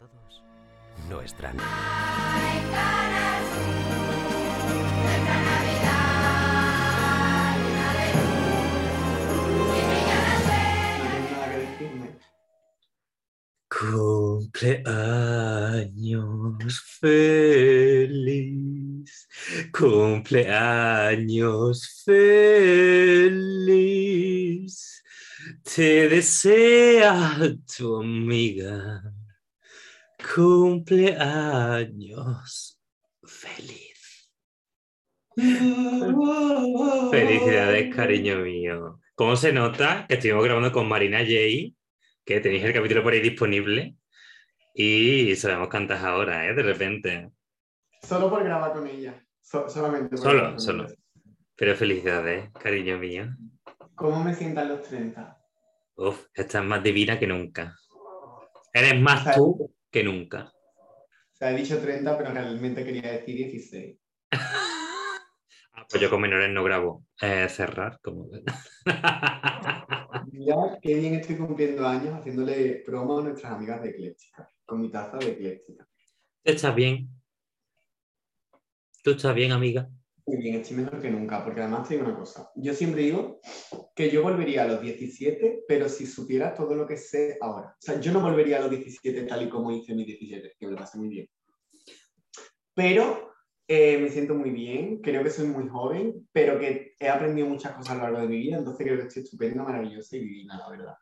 todos. Nuestra Cumpleaños feliz, cumpleaños feliz, te desea tu amiga. Cumpleaños feliz. Felicidades, cariño mío. ¿Cómo se nota que estuvimos grabando con Marina Jay? Que tenéis el capítulo por ahí disponible. Y sabemos cantas ahora, ¿eh? De repente. Solo por grabar con ella. So- solamente. por Solo, solo. ella. Pero felicidades, cariño mío. ¿Cómo me sientan los 30? Uf, estás más divina que nunca. Eres más sea, tú que nunca. O sea, he dicho 30, pero realmente quería decir 16. Ah, pues yo con menores no grabo. Eh, cerrar, como. Mira qué bien estoy cumpliendo años haciéndole promo a nuestras amigas de Ecléctica, con mi taza de Ecléctica. ¿Tú estás bien? ¿Tú estás bien, amiga? Muy bien, estoy mejor que nunca, porque además te digo una cosa. Yo siempre digo que yo volvería a los 17, pero si supiera todo lo que sé ahora. O sea, yo no volvería a los 17 tal y como hice mis 17, que me lo pasé muy bien. Pero eh, me siento muy bien, creo que soy muy joven, pero que he aprendido muchas cosas a lo largo de mi vida, entonces creo que estoy estupendo, maravillosa y divina, la verdad.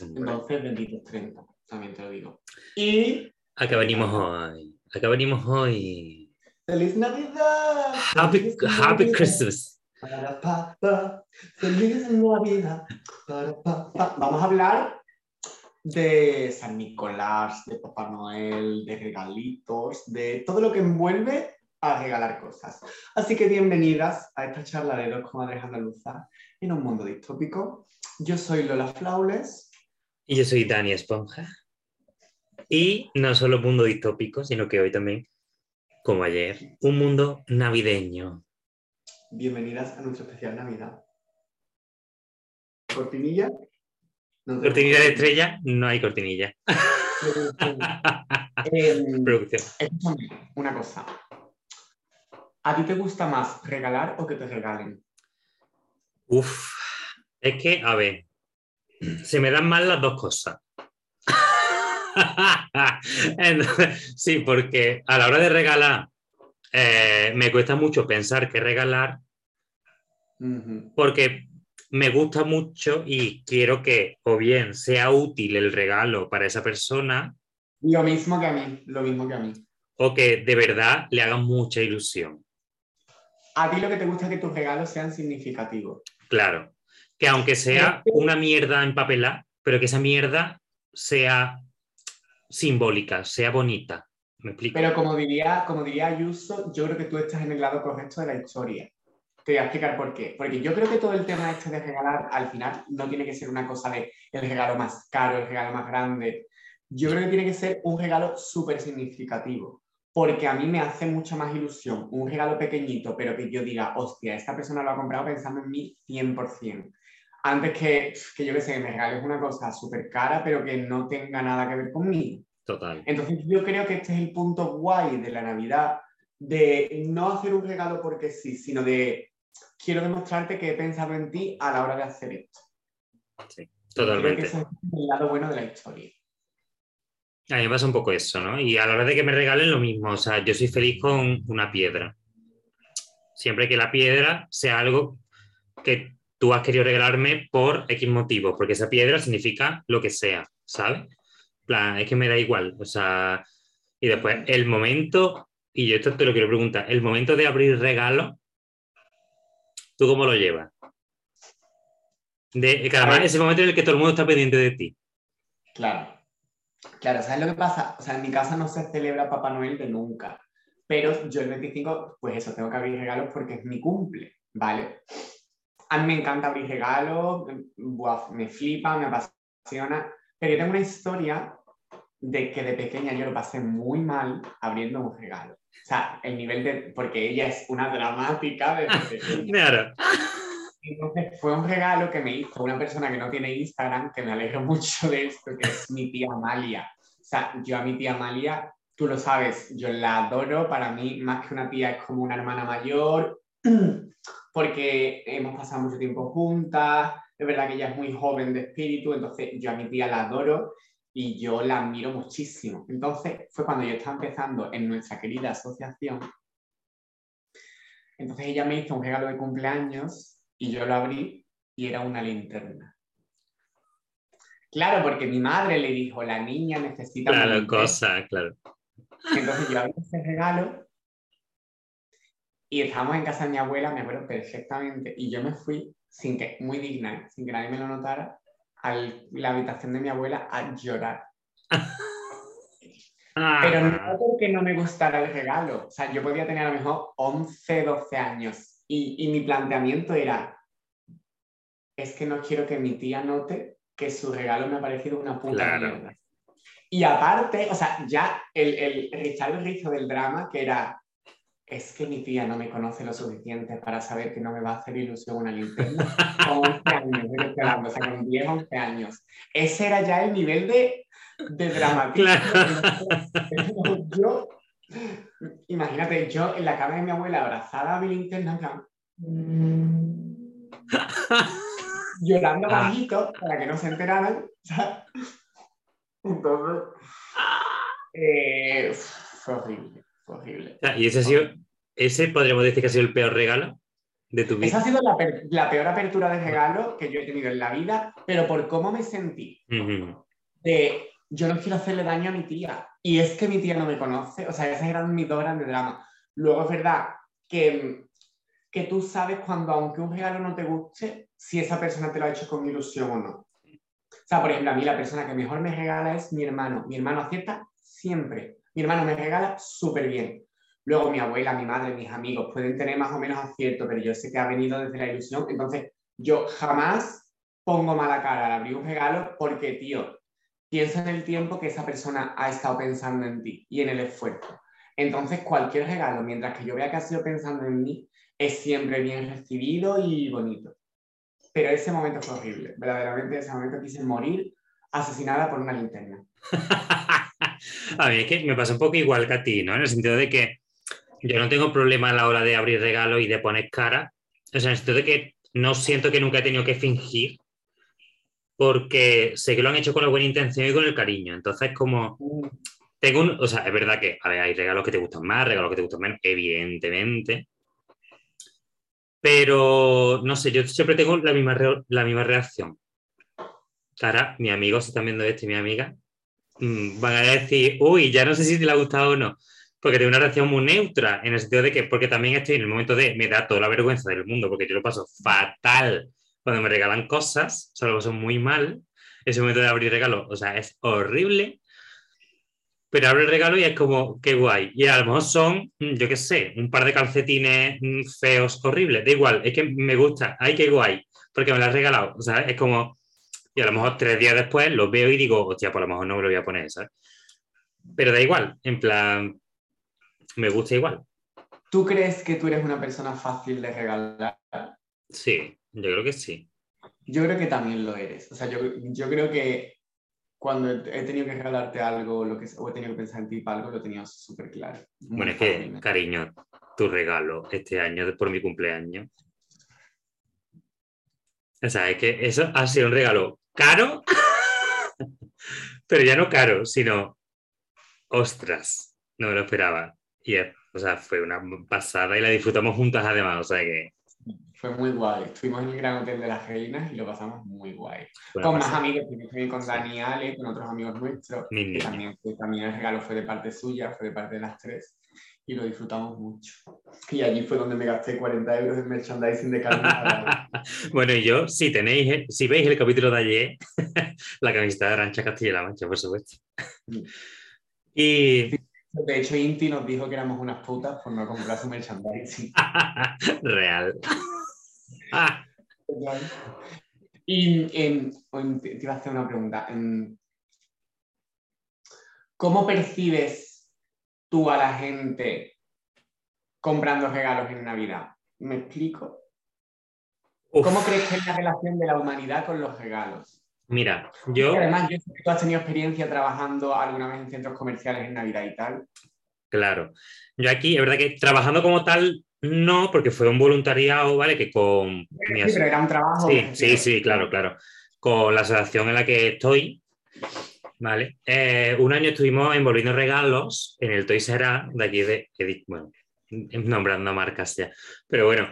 Entonces, benditos 30, también te lo digo. Y ¿A qué venimos hoy? ¿A qué venimos hoy? ¡Feliz Navidad! Happy, ¡Feliz happy Navidad! Christmas. Para papá, feliz Navidad. Para papá. Vamos a hablar de San Nicolás, de Papá Noel, de regalitos, de todo lo que envuelve a regalar cosas. Así que bienvenidas a esta charla de dos comadres andaluzas en un mundo distópico. Yo soy Lola Flaules. Y yo soy Dani Esponja. Y no solo mundo distópico, sino que hoy también, como ayer, un mundo navideño. Bienvenidas a nuestro especial Navidad. Cortinilla. No Cortinilla de estrella, no hay cortinilla. Producción. Escúchame una cosa. ¿A ti te gusta más regalar o que te regalen? Uf, es que, a ver, se me dan mal las dos cosas. Entonces, sí, porque a la hora de regalar, eh, me cuesta mucho pensar qué regalar porque me gusta mucho y quiero que o bien sea útil el regalo para esa persona Lo mismo que a mí, lo mismo que a mí. o que de verdad le haga mucha ilusión. A ti lo que te gusta es que tus regalos sean significativos. Claro, que aunque sea una mierda empapelada, pero que esa mierda sea simbólica, sea bonita. ¿Me explico? Pero como diría, como diría Ayuso, yo creo que tú estás en el lado correcto de la historia. Te voy a explicar por qué. Porque yo creo que todo el tema este de regalar, al final, no tiene que ser una cosa de el regalo más caro, el regalo más grande. Yo creo que tiene que ser un regalo súper significativo. Porque a mí me hace mucha más ilusión un regalo pequeñito, pero que yo diga, hostia, esta persona lo ha comprado pensando en mí 100%. Antes que, que yo que sé, me regales una cosa súper cara, pero que no tenga nada que ver conmigo. Total. Entonces yo creo que este es el punto guay de la Navidad, de no hacer un regalo porque sí, sino de quiero demostrarte que he pensado en ti a la hora de hacer esto. Creo que Totalmente. ese es el lado bueno de la historia. A mí me pasa un poco eso, ¿no? Y a la hora de que me regalen lo mismo, o sea, yo soy feliz con una piedra. Siempre que la piedra sea algo que tú has querido regalarme por X motivo, porque esa piedra significa lo que sea, ¿sabes? Plan, es que me da igual, o sea, y después el momento, y yo esto te lo quiero preguntar, el momento de abrir regalo, ¿tú cómo lo llevas? De, que además es el momento en el que todo el mundo está pendiente de ti. Claro. Claro, ¿sabes lo que pasa? O sea, en mi casa no se celebra Papá Noel de nunca. Pero yo el 25, pues eso, tengo que abrir regalos porque es mi cumple, ¿vale? A mí me encanta abrir regalos, buah, me flipa, me apasiona. Pero yo tengo una historia de que de pequeña yo lo pasé muy mal abriendo un regalo. O sea, el nivel de... Porque ella es una dramática de pequeña. Claro. Entonces fue un regalo que me hizo una persona que no tiene Instagram, que me alegro mucho de esto, que es mi tía Amalia. O sea, yo a mi tía Amalia, tú lo sabes, yo la adoro, para mí más que una tía es como una hermana mayor, porque hemos pasado mucho tiempo juntas, es verdad que ella es muy joven de espíritu, entonces yo a mi tía la adoro y yo la admiro muchísimo. Entonces fue cuando yo estaba empezando en nuestra querida asociación. Entonces ella me hizo un regalo de cumpleaños y yo lo abrí y era una linterna. Claro, porque mi madre le dijo, la niña necesita... Claro, cosa, claro. Entonces yo abrí ese regalo y estábamos en casa de mi abuela, me acuerdo perfectamente, y yo me fui, sin que, muy digna, ¿eh? sin que nadie me lo notara, a la habitación de mi abuela a llorar. Pero no ah. porque no me gustara el regalo. O sea, yo podía tener a lo mejor 11, 12 años y, y mi planteamiento era, es que no quiero que mi tía note que su regalo me ha parecido una puta mierda. Y aparte, o sea, ya el, el Richard Rizzo del drama, que era, es que mi tía no me conoce lo suficiente para saber que no me va a hacer ilusión una linterna. Con 11 años, o sea, con 10, 11 años. Ese era ya el nivel de, de dramatismo. Yo, imagínate, yo en la cama de mi abuela abrazada a mi linterna, llorando ah. bajito para que no se enteraran. Entonces, eh, fue horrible. Horrible. y ese ha sido, ese podríamos decir que ha sido el peor regalo de tu vida. Esa ha sido la, peor apertura de regalo que yo he tenido en la vida, pero por cómo me sentí. De yo no quiero hacerle daño a mi tía. Y es que mi tía no me conoce. O sea, esas eran mis dos grandes dramas. Luego es verdad que, que tú sabes cuando, aunque un regalo no te guste, si esa persona te lo ha hecho con ilusión o no. O sea, por ejemplo, a mí la persona que mejor me regala es mi hermano. Mi hermano acierta siempre. Mi hermano me regala súper bien. Luego mi abuela, mi madre, mis amigos pueden tener más o menos acierto, pero yo sé que ha venido desde la ilusión. Entonces, yo jamás pongo mala cara al abrir un regalo porque, tío, piensa en el tiempo que esa persona ha estado pensando en ti y en el esfuerzo. Entonces, cualquier regalo, mientras que yo vea que ha sido pensando en mí, es siempre bien recibido y bonito. Pero ese momento fue horrible. Verdaderamente, ese momento quise morir asesinada por una linterna. a mí es que me pasa un poco igual que a ti, ¿no? En el sentido de que yo no tengo problema a la hora de abrir regalo y de poner cara. O sea, en el sentido de que no siento que nunca he tenido que fingir porque sé que lo han hecho con la buena intención y con el cariño. Entonces, como tengo un, o sea, es verdad que a ver, hay regalos que te gustan más, regalos que te gustan menos, evidentemente. Pero no sé, yo siempre tengo la misma, la misma reacción. Cara, mi amigo, si están viendo esto y mi amiga, Mm, van a decir, uy, ya no sé si te le ha gustado o no, porque tengo una reacción muy neutra, en el sentido de que, porque también estoy en el momento de, me da toda la vergüenza del mundo, porque yo lo paso fatal cuando me regalan cosas, o sea, lo paso muy mal, ese momento de abrir regalo, o sea, es horrible, pero abro el regalo y es como, qué guay, y a lo mejor son, mm, yo qué sé, un par de calcetines mm, feos, horribles, da igual, es que me gusta, ay, qué guay, porque me lo has regalado, o sea, es como, y a lo mejor tres días después lo veo y digo, hostia, por pues lo mejor no me lo voy a poner, ¿sabes? Pero da igual, en plan, me gusta igual. ¿Tú crees que tú eres una persona fácil de regalar? Sí, yo creo que sí. Yo creo que también lo eres. O sea, yo, creo que cuando he tenido que regalarte algo lo que, o he tenido que pensar en ti para algo, lo tenía súper claro. Bueno, es que, cariño, tu regalo este año por mi cumpleaños. O sea, es que eso ha sido un regalo caro, pero ya no caro, sino, ostras, no me lo esperaba. Y, o sea, fue una pasada y la disfrutamos juntas además, o sea que... Fue muy guay. Estuvimos en el Gran Hotel de las Reinas y lo pasamos muy guay. con más amigos, con Dani Ale, con otros amigos nuestros. también, también el regalo fue de parte suya, fue de parte de las tres y lo disfrutamos mucho. Y allí fue donde me gasté 40 euros en merchandising de Carmen Bueno, y yo, si tenéis, si veis el capítulo de ayer, la camiseta de Arancha Castilla-La Mancha, por supuesto. y... De hecho, Inti nos dijo que éramos unas putas por no comprar su merchandising. Real. y te iba a hacer una pregunta. ¿Cómo percibes tú a la gente comprando regalos en Navidad? ¿Me explico? ¿Cómo crees que es la relación de la humanidad con los regalos? Mira, yo. además, yo sé que tú has tenido experiencia trabajando alguna vez en centros comerciales en Navidad y tal. Claro. Yo aquí, es verdad que trabajando como tal, no, porque fue un voluntariado, ¿vale? Que con. Sí, pero era un trabajo. Sí, sí, sí, claro, claro. Con la asociación en la que estoy, ¿vale? Eh, un año estuvimos envolviendo regalos en el Toy R de aquí de. Bueno, nombrando marcas ya. Pero bueno,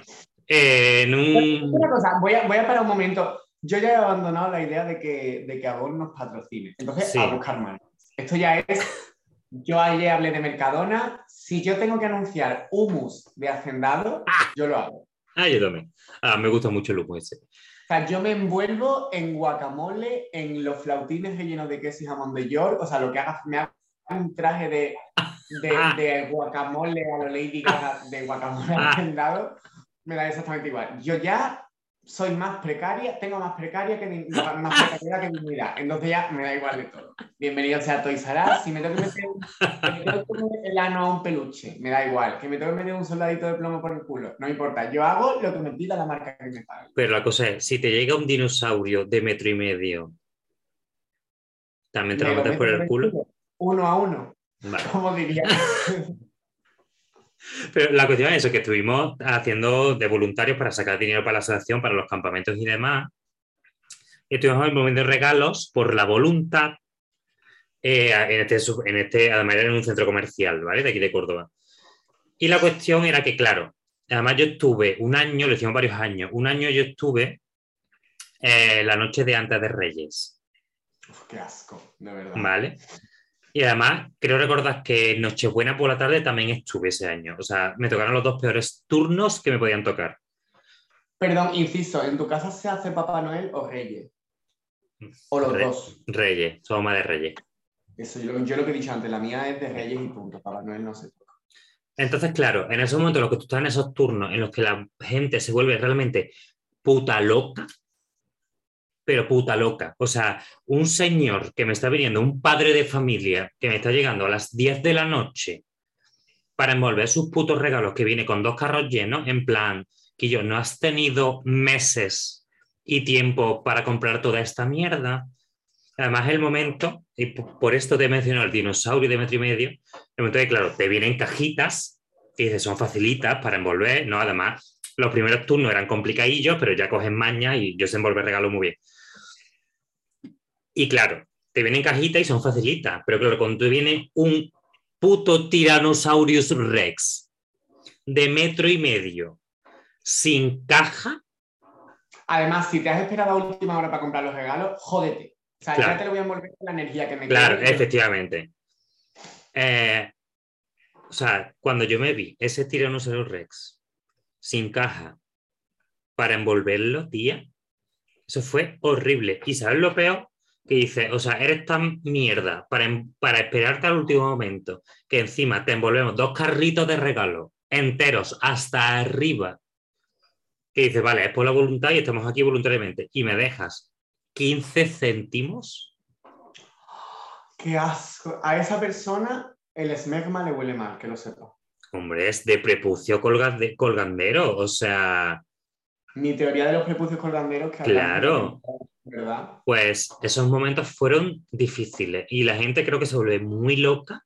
eh, en un... Una cosa, voy a, voy a parar un momento. Yo ya he abandonado la idea de que, de que Avon nos patrocine. Entonces, Sí. a buscar más. Esto ya es. Yo ayer hablé de Mercadona. Si yo tengo que anunciar humus de hacendado, yo lo hago. Ah, yo también. Ah, me gusta mucho el humo ese. O sea, yo me envuelvo en guacamole, en los flautines rellenos de queso y jamón de York. O sea, lo que haga, me haga un traje de, de, de guacamole a lo Lady Gaga, de guacamole Ah. hacendado, me da exactamente igual. Yo ya soy más precaria, tengo más precaria que di- más precariedad que dignidad. Entonces ya me da igual de todo. Bienvenido sea Toys R Us. Si me tengo que meter me tengo que meter el ano a un peluche, me da igual. Que me tengo que meter un soldadito de plomo por el culo, no importa. Yo hago lo que me pida la marca que me pague. Pero la cosa es, si te llega un dinosaurio de metro y medio, ¿también te lo Me lo metes por el culo? Uno a uno, Vale. como diría. Pero la cuestión es eso, que estuvimos haciendo de voluntarios para sacar dinero para la asociación, para los campamentos y demás. Y estuvimos moviendo regalos por la voluntad eh, en, este, en este, además era en un centro comercial, ¿vale? De aquí de Córdoba. Y la cuestión era que, claro, además yo estuve un año, lo hicimos varios años, un año yo estuve eh, la noche de antes de Reyes, Uf, qué asco, de verdad. ¿vale? Y además, creo recordar que en Nochebuena por la tarde también estuve ese año. O sea, me tocaron los dos peores turnos que me podían tocar. Perdón, inciso, ¿en tu casa se hace Papá Noel o Reyes? O los Re- dos. Reyes, somos más de Reyes. Eso, yo, lo- yo lo que he dicho antes, la mía es de Reyes y punto. Papá Noel no se toca. Entonces, claro, en esos momentos en los que tú estás en esos turnos en los que la gente se vuelve realmente puta loca, pero puta loca. O sea, un señor que me está viniendo, un padre de familia que me está llegando a las 10 de la noche para envolver sus putos regalos que viene con dos carros llenos, en plan, que yo no has tenido meses y tiempo para comprar toda esta mierda. Además, el momento, y por esto te menciono el dinosaurio de metro y medio, el momento de, claro, te vienen cajitas, que son facilitas para envolver, ¿no? Además, los primeros turnos eran complicadillos, pero ya cogen maña y yo sé envolver regalos muy bien. Y claro, te vienen cajitas y son facilitas, pero claro, cuando te viene un puto Tyrannosaurus Rex de metro y medio sin caja, Además, si te has esperado a última hora para comprar los regalos, jódete. O sea, Claro. ya te lo voy a envolver con la energía que me Claro, efectivamente. Eh, o sea, cuando yo me vi ese Tyrannosaurus Rex sin caja para envolverlo, tía, eso fue horrible. Y sabes lo peor que dice, o sea, eres tan mierda para, em- para esperarte al último momento que encima te envolvemos dos carritos de regalo enteros hasta arriba. Que dice, vale, es por la voluntad y estamos aquí voluntariamente. Y me dejas 15 céntimos. Qué asco. A esa persona el esmegma le huele mal, que lo sepa. Hombre, es de prepucio colgande- colgandero, o sea, Mi teoría de los prepucios colganderos que Claro. hablamos, ¿Verdad? pues esos momentos fueron difíciles y la gente creo que se vuelve muy loca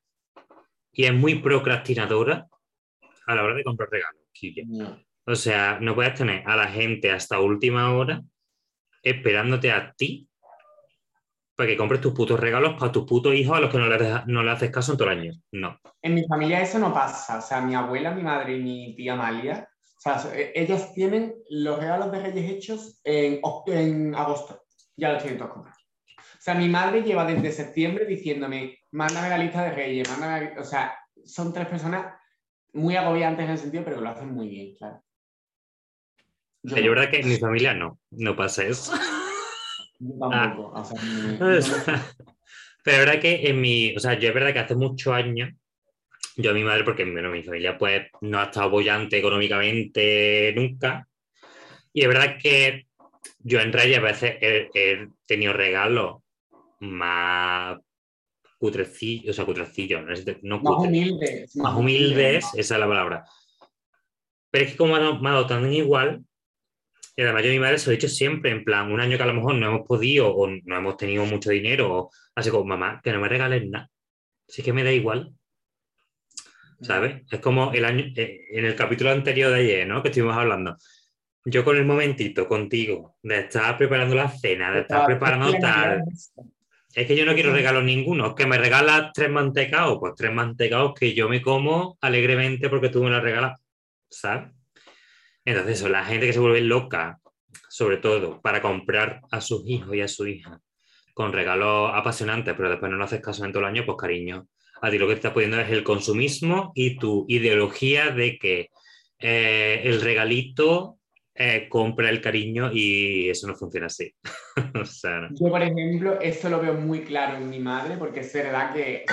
y es muy procrastinadora a la hora de comprar regalos. No. O sea, no puedes tener a la gente hasta última hora esperándote a ti para que compres tus putos regalos para tus putos hijos a los que no le, deja- no le haces caso en todo el año. No. En mi familia eso no pasa. O sea, mi abuela, mi madre y mi tía Amalia, o sea, ellas tienen los regalos de Reyes hechos en, en agosto. Ya los tienen todos comprados. O sea, mi madre lleva desde septiembre diciéndome, mándame la lista de Reyes, mándame... la-". O sea, son tres personas muy agobiantes en el sentido, pero que lo hacen muy bien, claro. Yo, no, verdad que en mi familia no, no pasa eso. yo tampoco. O sea, me- O sea, Pero es verdad que en mi, o sea, yo es verdad que hace muchos años, yo a mi madre, porque bueno, mi familia pues no ha estado apoyante económicamente nunca, y es verdad que yo en Reyes a veces he, he tenido regalos más cutrecillos, o sea, cutrecillos, no, no más cutres, humildes. más humildes, esa es la palabra. Pero es que como me ha dado, me ha dado tan igual, y Y además yo a mi madre se lo he dicho siempre, en plan, un año que a lo mejor no hemos podido o no hemos tenido mucho dinero, o así como, mamá, que no me regales nada. Así que me da igual. ¿Sabes? Es como el año, eh, en el capítulo anterior de ayer, ¿no? Que estuvimos hablando. Yo con el momentito contigo, de estar preparando la cena, de estar preparando tal. Es que yo no quiero regalos ninguno. Que me regalas tres mantecaos, pues tres mantecaos que yo me como alegremente porque tú me los regalas, ¿sabes? Entonces, eso, la gente que se vuelve loca, sobre todo para comprar a sus hijos y a su hija con regalos apasionantes, pero después no lo haces caso en todo el año, pues cariño, a ti lo que te está poniendo es el consumismo y tu ideología de que eh, el regalito eh, compra el cariño y eso no funciona así. Yo, por ejemplo, esto lo veo muy claro en mi madre, porque es verdad que,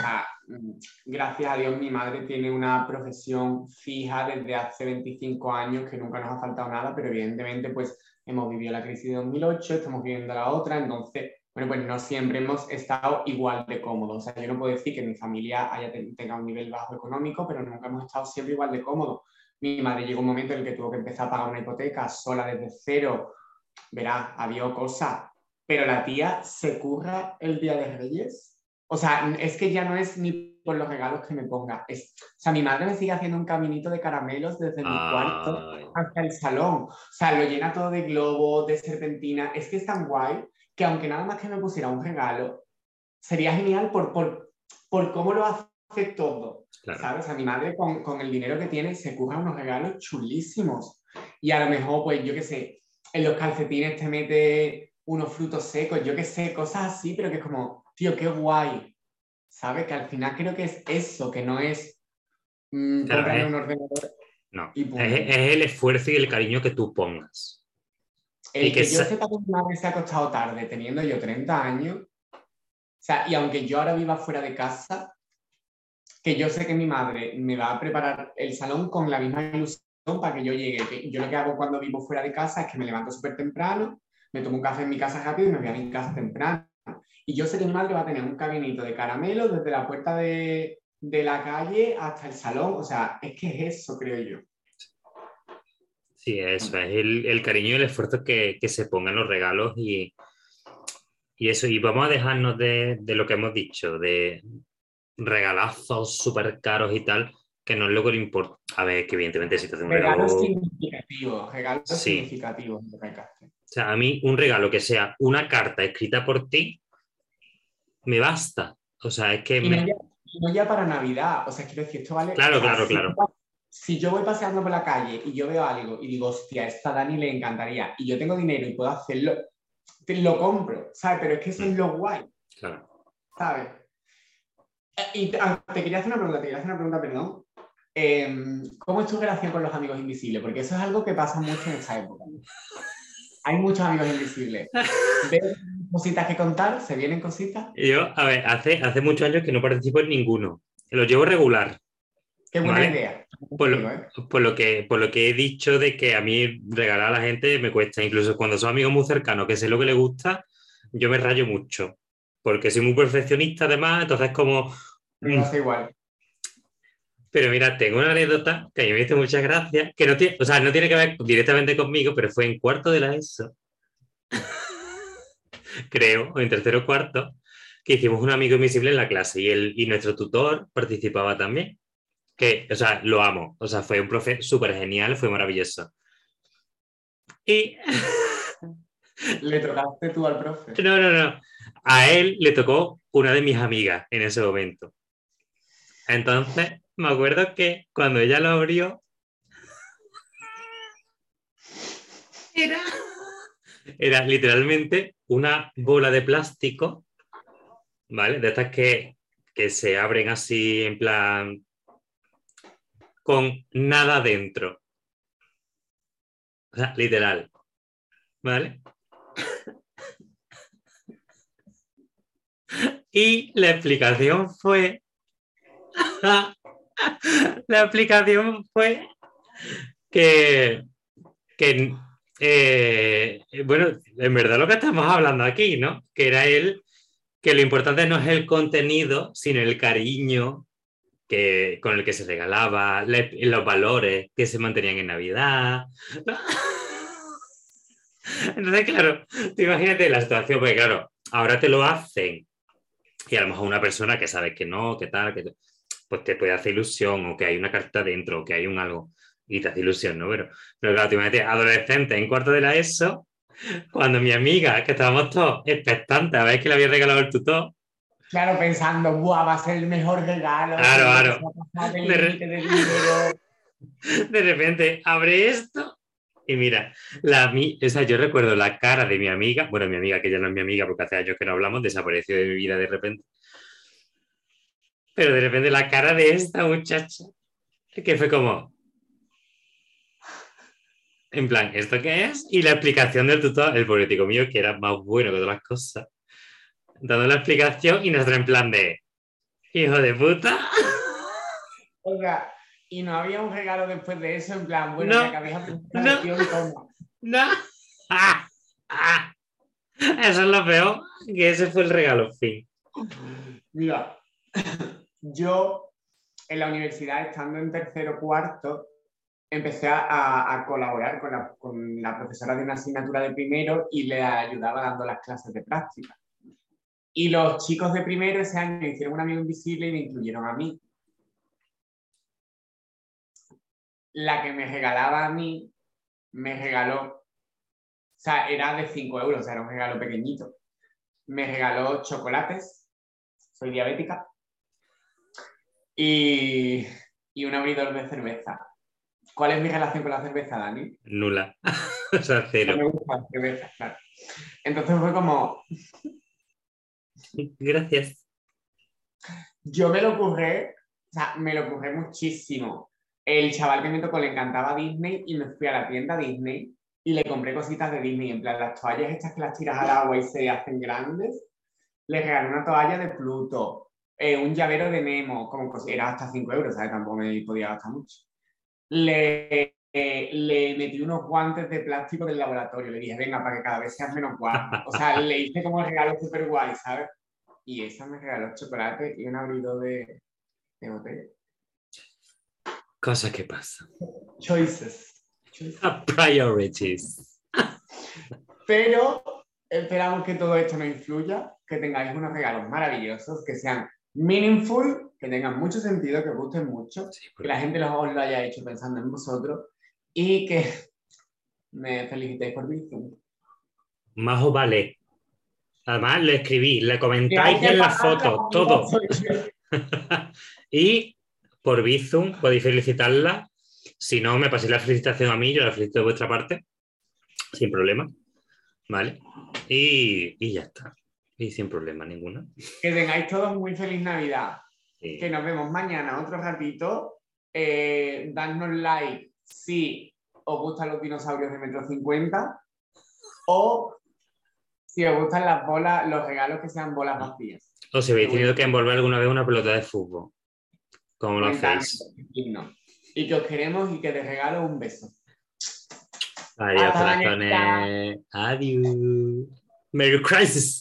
gracias a Dios, mi madre tiene una profesión fija desde hace 25 años que nunca nos ha faltado nada, pero evidentemente, pues hemos vivido la crisis de 2008, estamos viviendo la otra, entonces, bueno, pues no siempre hemos estado igual de cómodos. O sea, yo no puedo decir que mi familia haya tenga un nivel bajo económico, pero nunca hemos estado siempre igual de cómodos. Mi madre llegó un momento en el que tuvo que empezar a pagar una hipoteca sola desde cero. Verá, había cosas. Pero la tía se curra el Día de Reyes. O sea, es que ya no es ni por los regalos que me ponga. Es, o sea, mi madre me sigue haciendo un caminito de caramelos desde mi cuarto hasta el salón. O sea, lo llena todo de globos, de serpentina. Es que es tan guay que aunque nada más que me pusiera un regalo, sería genial por, por, por cómo lo hace todo. ¿Sabes? A mi madre con, con, el dinero que tiene se curra unos regalos chulísimos. Y a lo mejor, pues yo qué sé, en los calcetines te mete unos frutos secos, yo qué sé, cosas así, pero que es como, tío, qué guay. ¿Sabes? Que al final creo que es eso, que no es mm, un ordenador. No, es, es, el esfuerzo y el cariño que tú pongas. El que, yo sepa que mi madre se ha acostado tarde, teniendo yo 30 años, o sea, y aunque yo ahora viva fuera de casa, que yo sé que mi madre me va a preparar el salón con la misma ilusión para que yo llegue. Yo lo que hago cuando vivo fuera de casa es que me levanto súper temprano, me tomo un café en mi casa rápido y me voy a mi casa temprano. Y yo sé que mi madre va a tener un cabinito de caramelo desde la puerta de, de la calle hasta el salón. O sea, es que es eso, creo yo. Sí, eso es el, el cariño y el esfuerzo que, que, se pongan los regalos y, y eso. Y vamos a dejarnos de, de lo que hemos dicho, de, regalazos súper caros y tal, que no es lo que le importa. A ver, que evidentemente si te hace un regalo. Regalos significativos, regalos significativos. O sea, a mí un regalo que sea una carta escrita por ti, me basta. O sea, es que. Y no, ya, para Navidad. O sea, quiero decir, esto vale. Claro, claro, claro. Si yo voy paseando por la calle y yo veo algo y digo, hostia, esta Dani le encantaría, y yo tengo dinero y puedo hacerlo, te lo compro, ¿sabes? Pero es que eso es mm. lo guay. Claro. ¿Sabes? Y ah, te, quería hacer una pregunta, te quería hacer una pregunta, perdón. Em, ¿Cómo es tu relación con los amigos invisibles? Porque eso es algo que pasa mucho en esta época. Hay muchos amigos invisibles. ¿Ves cositas que contar? ¿Se vienen cositas? Yo, a ver, hace, hace muchos años que no participo en ninguno. Lo llevo regular. Qué buena idea. Por lo, ¿eh? por lo, que, por lo que he dicho de que a mí regalar a la gente me cuesta. Incluso cuando son amigos muy cercanos, que sé lo que les gusta, yo me rayo mucho. Porque soy muy perfeccionista además, entonces como me hace igual. Pero mira, tengo una anécdota que a mí me hizo muchas gracias, que no tiene, o sea, no tiene que ver directamente conmigo, pero fue en cuarto de la ESO, creo, o en tercero o cuarto, que hicimos un amigo invisible en la clase y, el, y nuestro tutor participaba también. Que, o sea, lo amo. O sea, fue un profe súper genial, fue maravilloso. Y. ¿Le tocaste tú al profe? No, no, no. A él le tocó una de mis amigas en ese momento. Entonces, me acuerdo que cuando ella lo abrió, era, era literalmente una bola de plástico, ¿vale? De estas que, se abren así en plan con nada dentro. O sea, literal. ¿Vale? Y la explicación fue la aplicación fue que, eh, bueno, en verdad lo que estamos hablando aquí, ¿no? Que era él, que lo importante no es el contenido, sino el cariño que, con el que se regalaba, los valores que se mantenían en Navidad. Entonces, claro, tú imagínate la situación, porque claro, ahora te lo hacen y a lo mejor una persona que sabe que no, que tal, que pues te puede hacer ilusión o que hay una carta dentro o que hay un algo y te hace ilusión, ¿no? Pero, pero claro, tú imagínate, adolescente en cuarto de la ESO, cuando mi amiga, que estábamos todos expectantes a ver que le había regalado el tutor, Claro, pensando, Buah, va a ser el mejor regalo. Claro, claro. De, de, de repente abre esto y mira, la, o sea, yo recuerdo la cara de mi amiga, bueno, mi amiga, que ya no es mi amiga porque hace años que no hablamos, desapareció de mi vida de repente. Pero de repente la cara de esta muchacha, que fue como, en plan, ¿esto qué es? Y la explicación del tutor, el político mío, que era más bueno que las cosas, dando la explicación y nosotros en plan de, hijo de puta. Oiga, y no había un regalo después de eso, en plan, bueno, no, que no, no. Ah, ah. Eso es lo peor, que ese fue el regalo, fin. Mira, yo en la universidad, estando en tercero cuarto, empecé a, a colaborar con la, con la, profesora de una asignatura de primero y le ayudaba dando las clases de práctica. Y los chicos de primero ese año me hicieron un amigo invisible y me incluyeron a mí. la que me regalaba a mí, me regaló, o sea, era de 5 euros, era un regalo pequeñito. Me regaló chocolates, soy diabética, y, y un abridor de cerveza. ¿Cuál es mi relación con la cerveza, Dani? Nula. o sea, cero. No me gusta la cerveza, claro. Entonces fue como. Gracias. Yo me lo ocurré, o sea, me lo ocurré muchísimo el chaval que me tocó le encantaba Disney y me fui a la tienda Disney y le compré cositas de Disney, en plan las toallas estas que las tiras al agua y se hacen grandes. Le regalé una toalla de Pluto, eh, un llavero de Nemo, como era hasta 5 euros, ¿sabes? Tampoco me podía gastar mucho. Le, eh, le metí unos guantes de plástico del laboratorio, le dije, venga, para que cada vez seas menos guapo. O sea, le hice como el regalo súper guay, ¿sabes? Y esa me regaló chocolate y un abrido de, de botella. Cosas que pasan. Choices. Priorities. Pero esperamos que todo esto no influya, que tengáis unos regalos maravillosos, que sean meaningful, que tengan mucho sentido, que os gusten mucho, que la gente os lo haya hecho pensando en vosotros y que me felicitéis por Bizum. Más os vale. Además, le escribí, le comentáis en la foto, todo. y por Bizum, podéis felicitarla. Si no, me paséis la felicitación a mí, yo la felicito de vuestra parte, sin problema. ¿Vale? Y, ya está. Y sin problema ninguno. Que tengáis todos muy feliz Navidad. Que nos vemos mañana otro ratito. Eh, dadnos like si os gustan los dinosaurios de metro 50 o si os gustan las bolas, los regalos que sean bolas vacías. O si habéis tenido que envolver alguna vez una pelota de fútbol. ¿Cómo lo hacéis? Y que os queremos y que te regalo un beso. Adiós, corazones. Adiós. Merry Crisis.